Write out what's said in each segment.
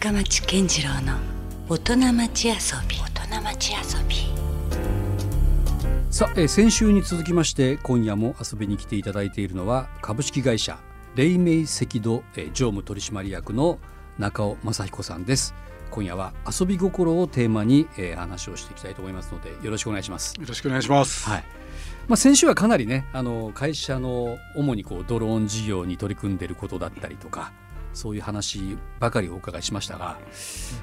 深町健次郎の大人町遊び。大人町遊び。さあ、えー先週に続きまして今夜も遊びに来ていただいているのは株式会社黎明赤土、えー常務取締役の中尾正彦さんです。今夜は遊び心をテーマに、えー話をしていきたいと思いますのでよろしくお願いします。よろしくお願いします。はい。まあ、先週はかなりねあの会社の主にこうドローン事業に取り組んでいることだったりとかそういう話ばかりお伺いしましたが、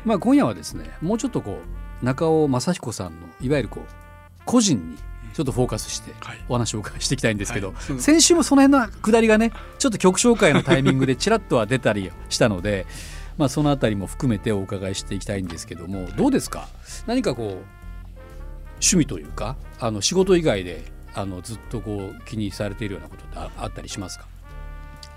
まあ、今夜はですねもうちょっとこう中尾正彦さんのいわゆるこう個人にちょっとフォーカスしてはい。お話をお伺いしていきたいんですけど、はい。そう先週もその辺の下りがねちょっと曲紹介のタイミングでちらっとは出たりしたので、まあ、そのあたりも含めてお伺いしていきたいんですけどもどうですか？何かこう趣味というかあの仕事以外であのずっとこう気にされているようなことってああったりしますか？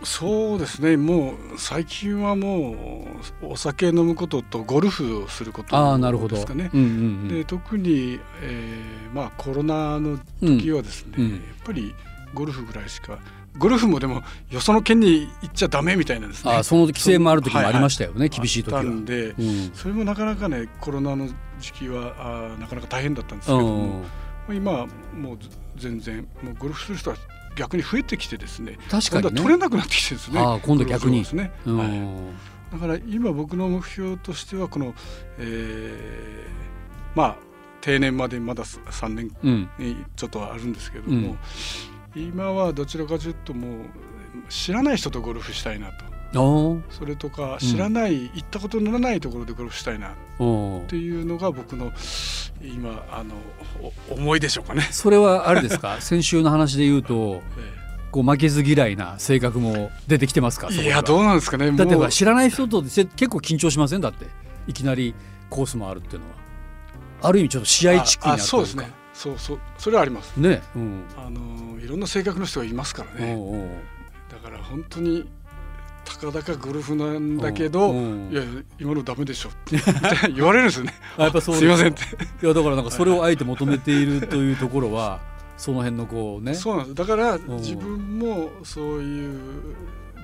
そうですね。もう最近はもうお酒飲むこととゴルフをすることああなるほど。ですかね。うんうんうんで特に、えーまあコロナの時はですね、うんうんやっぱりゴルフぐらいしかゴルフもでもよその県に行っちゃダメみたいなですね。あその規制もある時もありましたよね、は厳しい時は。んで、うんそれもなかなかねコロナの時期はあーなかなか大変だったんですけども、今はもう全然もうゴルフする人は逆に増えてきてですね確かにね。取れなくなってきてですね。あー今度逆に。ですね、うん。はい、だから今僕の目標としてはこの、えーまあ定年までまだ3年ちょっとあるんですけども、今はどちらかというともう知らない人とゴルフしたいなとそれとか知らない、行ったことのないところでゴルフしたいな。っていうのが僕の今あのお思いでしょうかね。それはあれですか？先週の話で言うとえこう負けず嫌いな性格も出てきてますか？いやどうなんですかねだって知らない人とせ結構緊張しません？だって。いきなりコースもあるっていうのは。ある意味ちょっと試合チックになあるそうですね。そうそうそれはあります。ね。うん。あのいろんな性格の人がいますからね。だから本当にたかだかゴルフなんだけどうん。いや今のダメでしょって言われるんですよね。あ やっぱそうです。すいませんって。いやだからなんかそれをあえて求めているというところはその辺のこうね。そうなんです。だからん。自分もそういう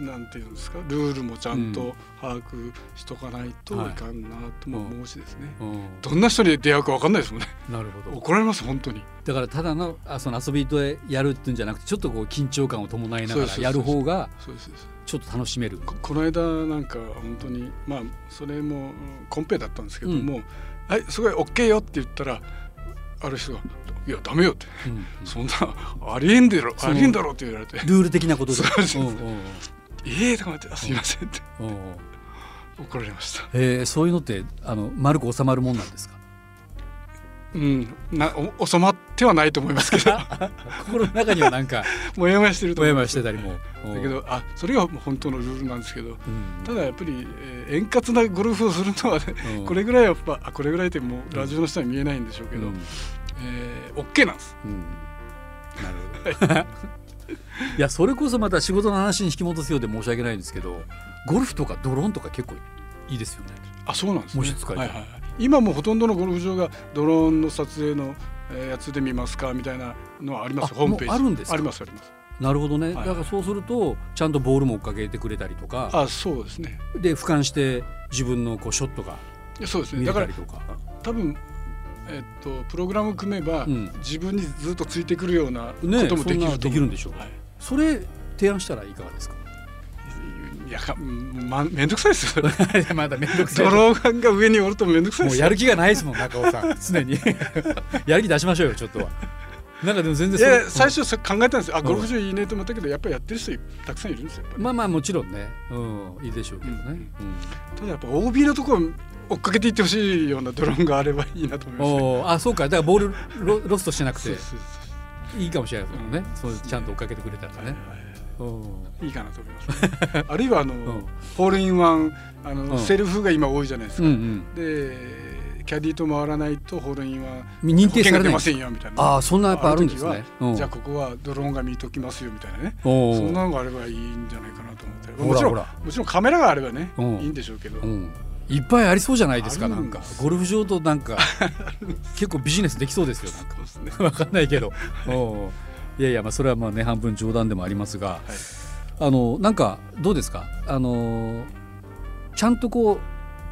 なんていうんですかルールもちゃんうん。と把握しとかないとい。かんなとも思うしですね、うん。どんな人に出会うか分かんないですもんね。なるほど。怒られます本当に。だからただのあその遊びとやるっていうんじゃなくてちょっとこう緊張感を伴いながらやる方がそうですそうですちょっと楽しめる。ここの間なんか本当にまあそれもうんコンペだったんですけども「はいすごい OK よ」って言ったらある人が「いやダメよ」って。うんうん「そんなありえんだろありえんだろ」って言われて。ルール的なことで。そうですう。んうんうん「ええ」とか言ってあ「すいません」って。うんうん。怒られました。えーそういうのってあの丸く収まるもんなんですか？うん、なお収まってはないと思いますけど。心の中にはなんか もやもやしてるともやもやしてたりも。だけどあそれが本当のルールなんですけど。うん。ただやっぱり、えー円滑なゴルフをするのはね、うん。これぐらいはやっぱあこれぐらいってもうラジオの人には見えないんでしょうけど、うん。えー、OK なんです。うん。なるほど。い。やそれこそまた仕事の話に引き戻すようで申し訳ないんですけどゴルフとかドローンとか結構いいですよね。あそうなんですね。はいはいはい、今もうほとんどのゴルフ場がドローンの撮影の、えーやつで見ますかみたいなのはあります。あホームページ。あるんですか？ありますあります。なるほどね、はい。だからそうするとちゃんとボールも追っかけてくれたりとか。あそうですね。で俯瞰して自分のこうショットがそうですね。見だかられたりとか。多分えっとプログラム組めば、うん。自分にずっとついてくるようなこねともできるそんなできるんでしょう。はい。それ提案したらいかがですか？いやまめんどくさいですよ まだめんどくドローンが上におるとめんどくさいですよ。もうやる気がないですもん中尾さん。常に。やる気出しましょうよちょっとは。なんかでも全然最初そ考えたんですよ。あうんゴルフ場いいねと思ったけどやっぱりやってる人たくさんいるんですよまあまあもちろんね、うん、いいでしょうけどね、うん。ただやっぱ OB のところ追っかけていってほしいようなドローンがあればいいなと思いますね。あそうか。だからボールロロストしてなくて。いいかもしれないですもんね、そうちゃんと追っかけてくれたらね、はいはいうんいいかなと思います、ね、あるいはあの、ん。ホールインワンあの、うん。セルフが今多いじゃないですか、うんうん。でキャディと回らないとホールインワン認定されませんよみたいな。ああそんなやっぱあるんですあねじゃあここはドローンが見ときますよみたいなね。そんなのがあればいいんじゃないかなと思って。もちろんもちろんカメラがあればね、うん。いいんでしょうけど、うん。いっぱいありそうじゃないですかなんんか。ゴルフ場となんか 結構ビジネスできそうですよなんか。そうですね。わかんないけど、いやいやまあそれはまあね半分冗談でもありますが、あのなんかどうですか？あのちゃんとこ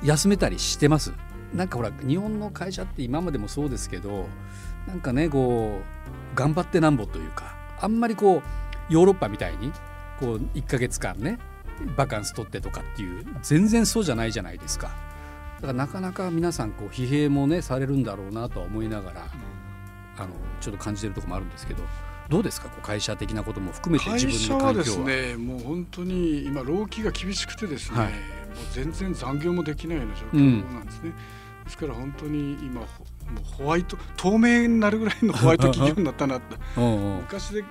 う休めたりしてます？なんかほら日本の会社って今までもそうですけどなんかねこう頑張ってなんぼというかあんまりこうヨーロッパみたいにこう1ヶ月間ねバカンス取ってとかっていう全然そうじゃないじゃないですか。だからなかなか皆さんこう疲弊もねされるんだろうなとは思いながらあのちょっと感じてるところもあるんですけどどうですか？こう会社的なことも含めて自分の環境は。会社はですねもう本当に今労基が厳しくてですね、はい。もう全然残業もできないような状況なんですね、ですから本当に今ほもうホワイト透明になるぐらいのホワイト企業になったなって うんうん。昔で、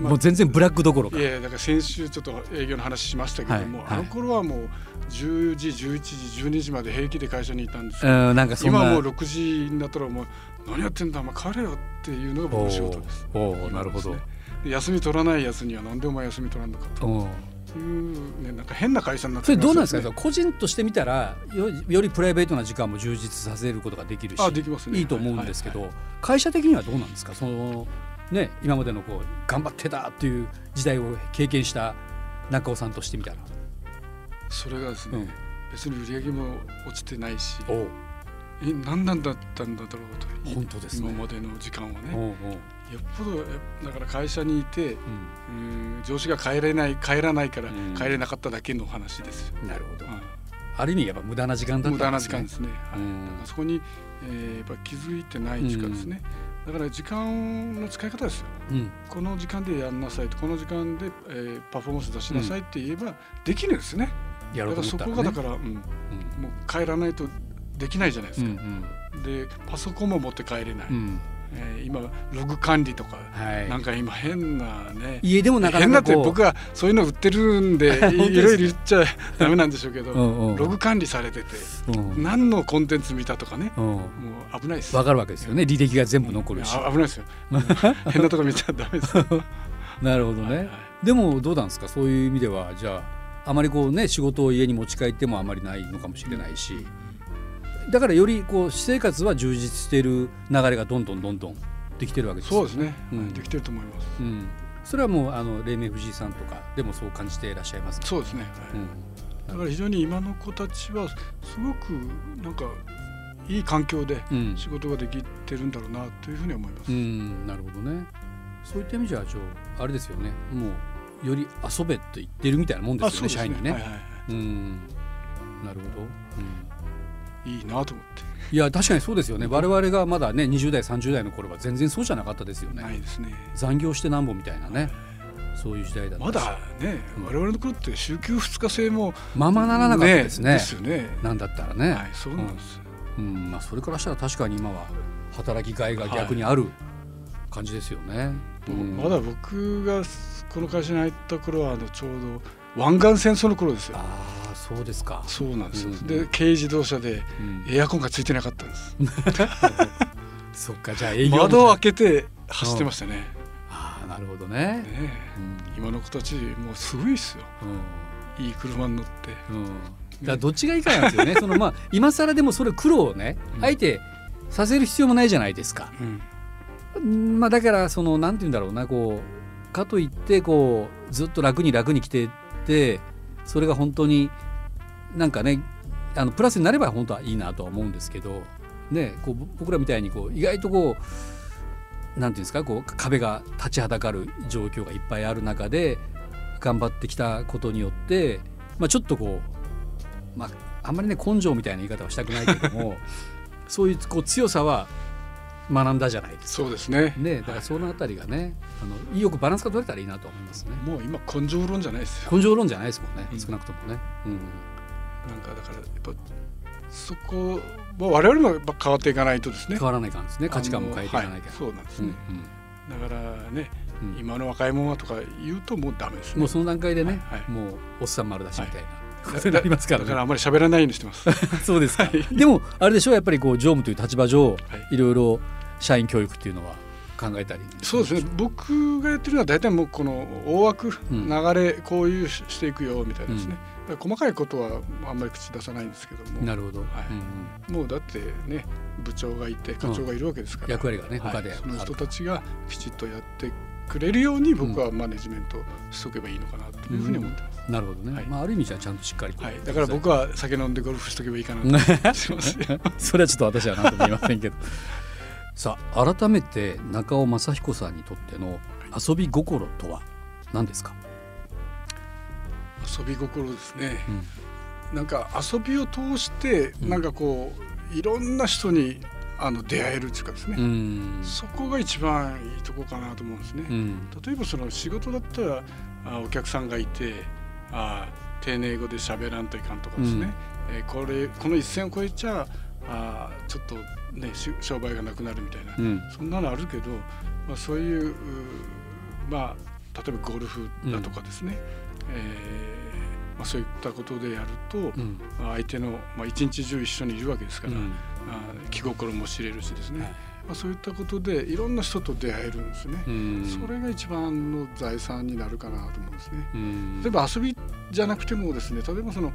もう全然ブラックどころか。いやだから先週ちょっと営業の話しましたけども、はいはい。あの頃はもう10時11時12時まで平気で会社にいたんですけど、うんなんかそんな。今もう6時になったらもう何やってんだお前帰れよっていうのが僕の仕事です。おーおーなるほど。休み取らないやつにはなんでお前休み取らんのかと。う。んいうねなんか変な会社になってそれどうなんですか、ね個人として見たらよよりプライベートな時間も充実させることができるしあできますね。いいと思うんですけど、はい会社的にはどうなんですか？その、ね、今までのこう頑張ってたっていう時代を経験した中尾さんとしてみたら。それがですね、うん。別に売り上げも落ちてないしえ何なんだったんだろうと。本当ですね。今までの時間はね。おうおう。よっぽどやだから会社にいてううん上司が帰れない帰らないからうん。帰れなかっただけの話ですなるほど。うある意味やっぱ無駄な時間だったん無駄な時んですね間ですね、はい。うん。そこに、えーやっぱ気づいてない時間ですね、だから時間の使い方ですよ。うん。この時間でやんなさいと。この時間で、えーパフォーマンス出しなさいって言えばできるんですね、やろだからそうと思ったら、ね、こがだから、うん、もう帰らないとできないじゃないですうんか、うん。でパソコンも持って帰れない、うん。えー今ログ管理とか、はい。なんか今変なね家でもなか変なって僕はそういうの売ってるんで いいろいろ言っちゃダメなんでしょうけど、うんうん。ログ管理されててうん。何のコンテンツ見たとかねうん。もう危ないです。わかるわけですよね。履歴が全部残るし。危ないですよ。変なとこ見ちゃダメですよ。なるほどね、はいはい。でもどうなんですか？そういう意味ではじゃああまりこうね仕事を家に持ち帰ってもあまりないのかもしれないしだからよりこう私生活は充実している流れがどんどんどんどんできてるわけですよそうですね、うん。できてると思います。うん、それはもうあの黎明藤井さんとかでもそう感じていらっしゃいますか、そうですね、はい。だから非常に今の子たちはすごくなんかいい環境で仕事ができてるんだろうなというふうに思います、うん。なるほどね。そういった意味じゃああれですよね。もうより遊べと言ってるみたいなもんですよね。社員にね、はいはいはい。うん。なるほど、うんいいなと思って。いや確かにそうですよね。我々がまだね20代30代の頃は全然そうじゃなかったですよね、ないですね。残業してなんぼみたいなね。そういう時代だったし。まだね、うん。我々の頃って週休2日制もままならなかったですね。ですよね。なんだったらね、はいそうなんです、うん。まあ、それからしたら確かに今は働きがいが逆にある感じですよね、うん。まだ僕がこの会社に入った頃はあのちょうど湾岸戦争の頃ですよ。ああそうですか、そうなんですよ、うんで軽自動車でうん。エアコンがついてなかったんです。そっかじゃあ営業窓を開けて走ってましたね。ああなるほどね。ねうん。今の子たちもうすごいですよ。いい車に乗って。うん。うんだどっちがいいかなんですよね。そのまあ今更でもそれ苦労をねうん。あえてさせる必要もないじゃないですか、うん。うんまあだからそのなんて言うんだろうなこうかといってこうずっと楽に楽に来てってそれが本当になんかねあのプラスになれば本当はいいなとは思うんですけど、ね、こうぼ僕らみたいにこう意外とこうなんていうんですかこう壁が立ちはだかる状況がいっぱいある中で頑張ってきたことによって、まあ、ちょっとこう、まあ、あんまりね根性みたいな言い方はしたくないけども そういうこう強さは学んだじゃないですか。そうですねね、だからそのあたりがね、あのよくバランスが取れたらいいなと思いますね。もう今根性論じゃないですよ根性論じゃないですもんね、うん少なくともね。うん、なんかだからやっぱそこは我々もやっぱ変わっていかないとですね変わらないかんですね、価値観も変えていかないかはいそうなんですら。ね、だからね、うんうん今の若い者はとか言うともうダメですねもうその段階でね、はいはいもうおっさん丸出しみたいな。だことになりますからね。だからあんまり喋らないようにしてます そうですか。はいでもあれでしょうやっぱりこう常務という立場上、はいいろいろ社員教育っていうのは考えたり。そうですね。僕がやってるのは大体もうこの大枠、うん流れこういうししていくよみたいなですね、だから細かいことはあんまり口出さないんですけども。なるほど。はい。うんうん。もうだってね部長がいて課長がいるわけですから、役割がねはい。他である。その人たちがきちっとやってくれるように僕はマネジメントしとけばいいのかなというふうに思ってます。なるほどね、はい、まあ、ある意味じゃちゃんとしっかりはい、だから僕は酒飲んでゴルフしとけばいいかなと それはちょっと私は何とも言いませんけどさあ改めて中尾正彦さんにとっての遊び心とは何ですか？遊び心ですね、うん、なんか遊びを通してなんかこう、いろんな人にあの出会えるっていうかですね、うん、そこが一番いいとこかなと思うんですね、うん、例えばその仕事だったらあお客さんがいてあ丁寧語で喋らんといかんとかですね、うん、えー、これこの一線を越えちゃあちょっとね商売がなくなるみたいな、うん、そんなのあるけど、まあ、そういうまあ例えばゴルフだとかですね、うん、えー、まあ、そういったことでやると、うん、相手の、まあ、一日中一緒にいるわけですから、うん、あ気心も知れるしですね、はい、まあ、そういったことでいろんな人と出会えるんですね、それが一番の財産になるかなと思うんですね。例えば遊びじゃなくてもですね例えばその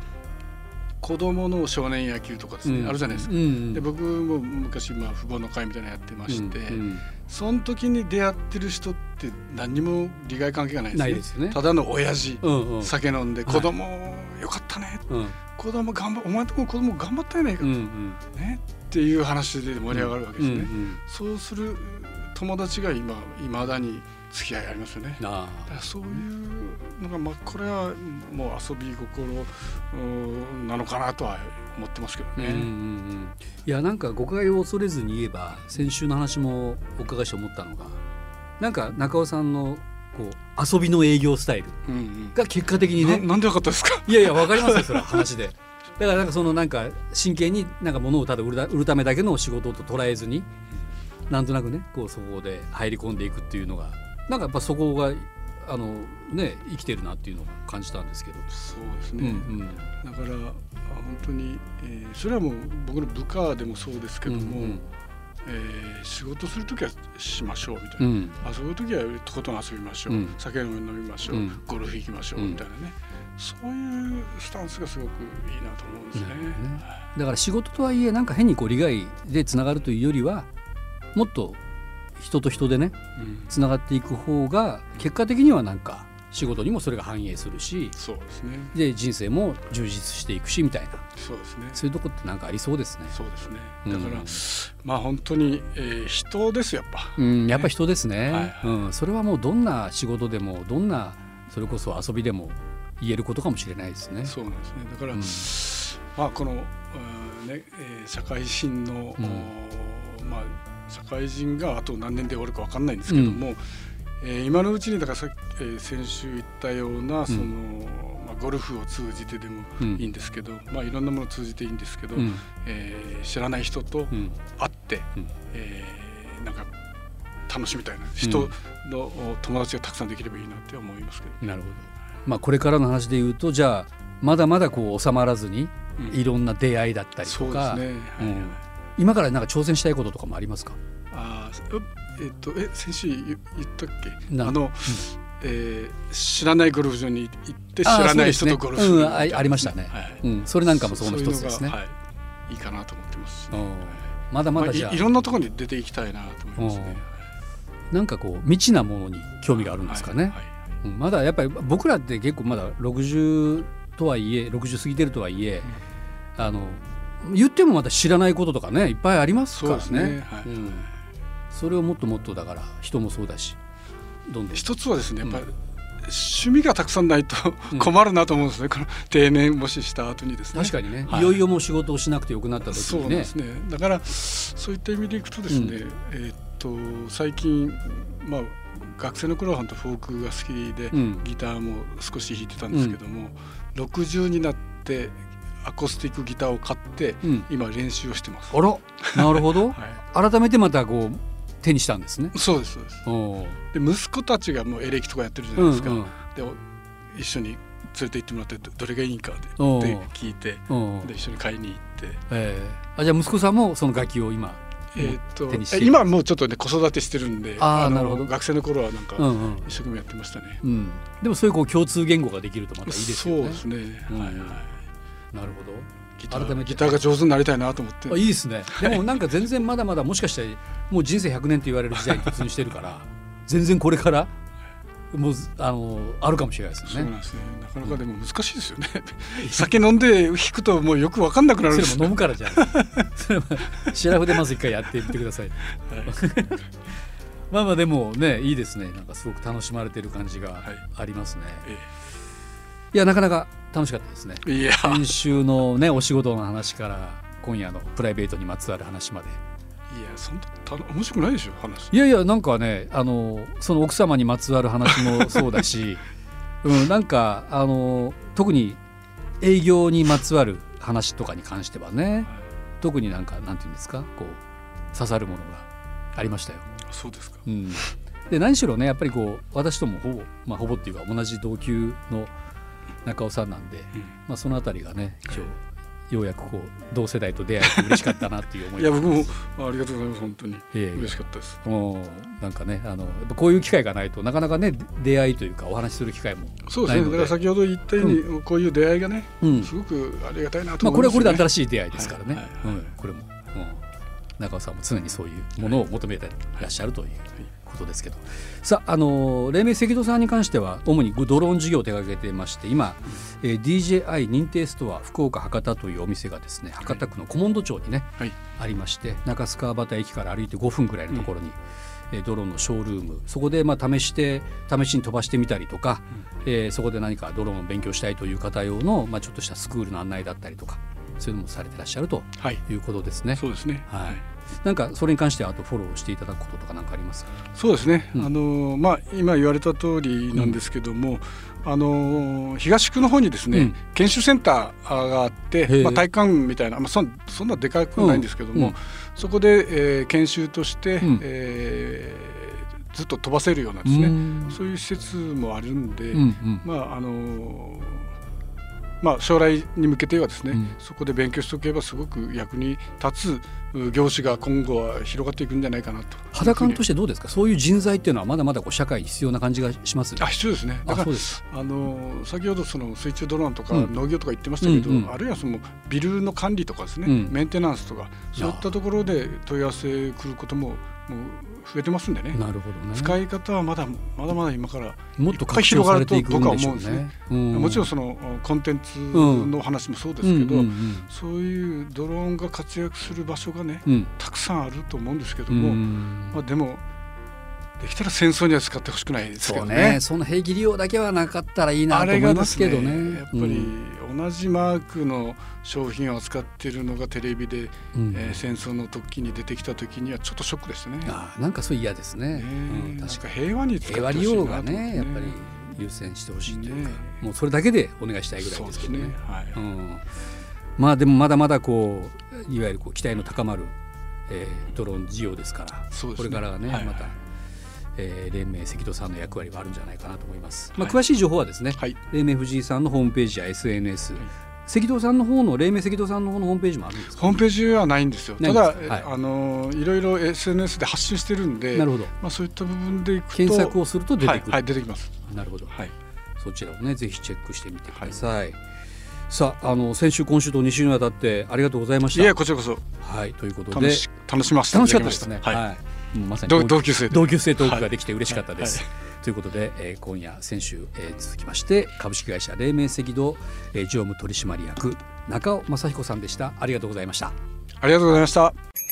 子供の少年野球とかですね、うん、あるじゃないですか、うん、で僕も昔まあ父母の会みたいなのやってまして、うん、その時に出会ってる人って何にも利害関係がないですね、ね、ただの親父、うんうん、酒飲んで子供、はい、よかったね、うん、子供頑張お前とこ子供頑張ったやないかと、うんうん、ね、っていう話で盛り上がるわけですね、うんうん、そうする友達が今いまだに付き合いありますよね。あそういうのがまあこれはもう遊び心なのかなとは思ってますけどね。うんうんうん、いやなんか誤解を恐れずに言えば先週の話もお伺いして思ったのがなんか中尾さんのこう遊びの営業スタイルが結果的にね、うんうん、なんでよかったですか？いやいやわかりますよそれは話で。だからなんかそのなんか真剣になんか物をただ売る売るためだけの仕事と捉えずになんとなくねこうそこで入り込んでいくっていうのがなんかやっぱそこがあのね生きてるなっていうのを感じたんですけど。そうですね、うんうん、だから本当に、えー、それはもう僕の部下でもそうですけども、うんうん、えー、仕事する時はしましょうみたいな、うん、遊ぶ時はとことん遊びましょう、うん、酒飲みましょう、うん、ゴルフ行きましょう。みたいなね、そういうスタンスがすごくいいなと思うんですね。ね。だから仕事とはいえなんか変にこう利害でつながるというよりはもっと人と人でねつながっていく方が結果的にはなんか仕事にもそれが反映するしそうですね。で人生も充実していくしみたいな。そうですね。そういうとこってなんかありそうですね。そうですね。だから、うん、まあ本当に、えー、人ですやっぱ、うん、やっぱ人ですね、はいはい、うん、それはもうどんな仕事でもどんなそれこそ遊びでも言えることかもしれないですね。そうなんですね。だから、うん、まあこの、うんねえー、社会人の、まあ社会人があと何年で終わるか分かんないんですけども、うん、えー、今のうちにだからさ、えー、先週言ったようなその、うん、まあ、ゴルフを通じてでもいいんですけど、うん、まあ、いろんなものを通じていいんですけど、うん、えー、知らない人と会って、うん、えー、なんか楽しみたいな人の友達がたくさんできればいいなって思いますけど。なるほど。まあ、これからの話で言うとじゃあまだまだこう収まらずにいろんな出会いだったりとか、そうですね、はい今からなんか挑戦したいこととかもありますか？あえっとえ先週言ったっけ？あの、うん、えー、知らないゴルフ場に行って知らない人とゴルフ、ねうん、あありましたね、はい、うん、それなんかもその一つですね。はい、いいかなと思ってます、ね、まだまだじゃ、まあ、いろんなところに出ていきたいなと思いますね。なんかこう未知なものに興味があるんですかね、はい。はい、うん、まだやっぱり僕らって結構まだ60とはいえ60過ぎてるとはいえ、うん、あの言ってもまだ知らないこととかねいっぱいありますからね。そ、ね。はい。うん、それをもっともっとだから人もそうだしどんどん。一つはですねやっぱり、趣味がたくさんないと困るなと思うんですね、うん、この定年もしした後にですね。確かにね、はい、いよいよもう仕事をしなくてよくなった時に、ね、そうですね。だからそういった意味でいくとですね、うん、えー、っと最近まあ学生の頃は本当フォークが好きで、うん、ギターも少し弾いてたんですけども、うん、60になってアコースティックギターを買って、うん、今練習をしてます。あらなるほど、はい、改めてまたこう手にしたんですね。そうですそうです。で息子たちがもうエレキとかやってるじゃないですか、うんうん、で一緒に連れて行ってもらってどれがいいかで聞いてで一緒に買いに行って、えー、あじゃあ息子さんもその楽器を今えー、と今もうちょっとね子育てしてるんであなるほど。学生の頃はなんか一生懸命やってましたね、うん。うん、でもそういうこう共通言語ができるとまたいいですよね。そうですね、うん、はい。はいなるほどギターギターが上手になりたいなと思ってあいいですねでもなんか全然まだまだもしかしてもう人生100年と言われる時代に突入してるから全然これからもうあのあるかもしれないですね。そうなんですね。なかなかでも難しいですよね。酒飲んで引くともうよくわかんなくなるんです。それも飲むからじゃない。それはシラフでまず一回やってみてください。はい、まあまあでもねいいですね。なんかすごく楽しまれてる感じがありますね。はい、いやなかなか楽しかったですね。いや先週のねお仕事の話から今夜のプライベートにまつわる話まで。いやそんな面白くないでしょ話いやいやなんかねあのその奥様にまつわる話もそうだし、うん、なんかあの特に営業にまつわる話とかに関してはね、はい、特になんかなんていうんですかこう刺さるものがありましたよ。そうですか、うん、で何しろねやっぱりこう私ともほぼ、まあ、ほぼっていうか同じ同級の中尾さんなんで、うん、まあ、その辺りがね一応ようやくこう同世代と出会えて嬉しかったなっていう思いいや僕もありがとうございます本当に、えー、嬉しかったです。もうなんかねあのこういう機会がないとなかなかね出会いというかお話しする機会もそうですね。だから先ほど言ったように、うん、こういう出会いがね、うん、すごくありがたいなと思います、ね、まあ、これはこれで新しい出会いですからね、はいはいはい、うん、これも、うん、中尾さんも常にそういうものを求めていらっしゃるという。はいことですけど。さあ、あの黎明赤道さんに関しては主にドローン事業を手掛けてまして今、うん、えー、DJI 認定ストア福岡博多というお店がですね博多区の古門戸町にね、はい、ありまして中須川端駅から歩いて5分ぐらいのところに、うん、ドローンのショールーム。そこでまあ試して試しに飛ばしてみたりとか、うん、えー、そこで何かドローンを勉強したいという方用の、まあ、ちょっとしたスクールの案内だったりとかそういうのもされてらっしゃるとい。うことですね。はい、そうですね、はいなんかそれに関してはあとフォローしていただくこととか何かあります？そうですね、うん、あのまあ、今言われた通りなんですけども、うん、あの東区の方にですね、うん、研修センターがあって、まあ、体育館みたいな、まあ、そそんなでかくないんですけども、そこで、えー、研修として、うん、えー、ずっと飛ばせるようなですねそういう施設もあるんで、うんうん、まああのまあ、将来に向けてはですね、うん、そこで勉強しておけばすごく役に立つ業種が今後は広がっていくんじゃないかなと。肌感としてどうですか？そういう人材っていうのはまだまだこう社会に必要な感じがしますあ必要ですね。だからあの先ほどその水中ドローンとか農業とか言ってましたけど、うんうんうん、あるいはそのビルの管理とかですね、うん、メンテナンスとかそういったところで問い合わせ来ることももう増えてますんでね。なるほどね。使い方はまだまだまだ今からもっと広がると僕は思うんですね、うん、もちろんそのコンテンツの話もそうですけど、うんうんうん、そういうドローンが活躍する場所がね、うん、たくさんあると思うんですけども、まあ、でもできたら戦争には使ってほしくないですけどね、ね、その兵器利用だけはなかったらいいなと思いますけどね、ね、やっぱり同じマークの商品を扱っているのがテレビで、うん、えー、戦争の時に出てきた時にはちょっとショックですね。あなんかそう嫌ですね、ねうん、確か平和に使ってほしい平和利用がねやっぱり優先してほしいというか、もうそれだけでお願いしたいぐらいですけどね、ね、はい。うん、まあでもまだまだこういわゆるこう期待の高まる、えー、ドローン事業ですから、これからがね、はいはい、またえー、連盟関戸さんの役割はあるんじゃないかなと思います。はい、まあ、詳しい情報はですね、はい、連盟藤井さんのホームページや SNS、はい、関戸さんの方の連盟関戸さんの方のホームページもあるんですホームページはないんですよ。ただ、はい、あのいろいろ SNS で発信してるんで、なるほど。まあそういった部分でいくと検索をすると出てくる。はい、出てきます。なるほど。はい。そちらをねぜひチェックしてみてください。さああの先週今週と2週にわたってありがとうございました。いやこちらこそ。はいということで。楽しま楽しかったですね。はい。まさに同級生同級生トークができて嬉しかったです。はい。はい、ということで、えー、今夜先週、えー、続きまして株式会社黎明赤道、えー、常務取締役中尾正彦さんでした。ありがとうございました。ありがとうございました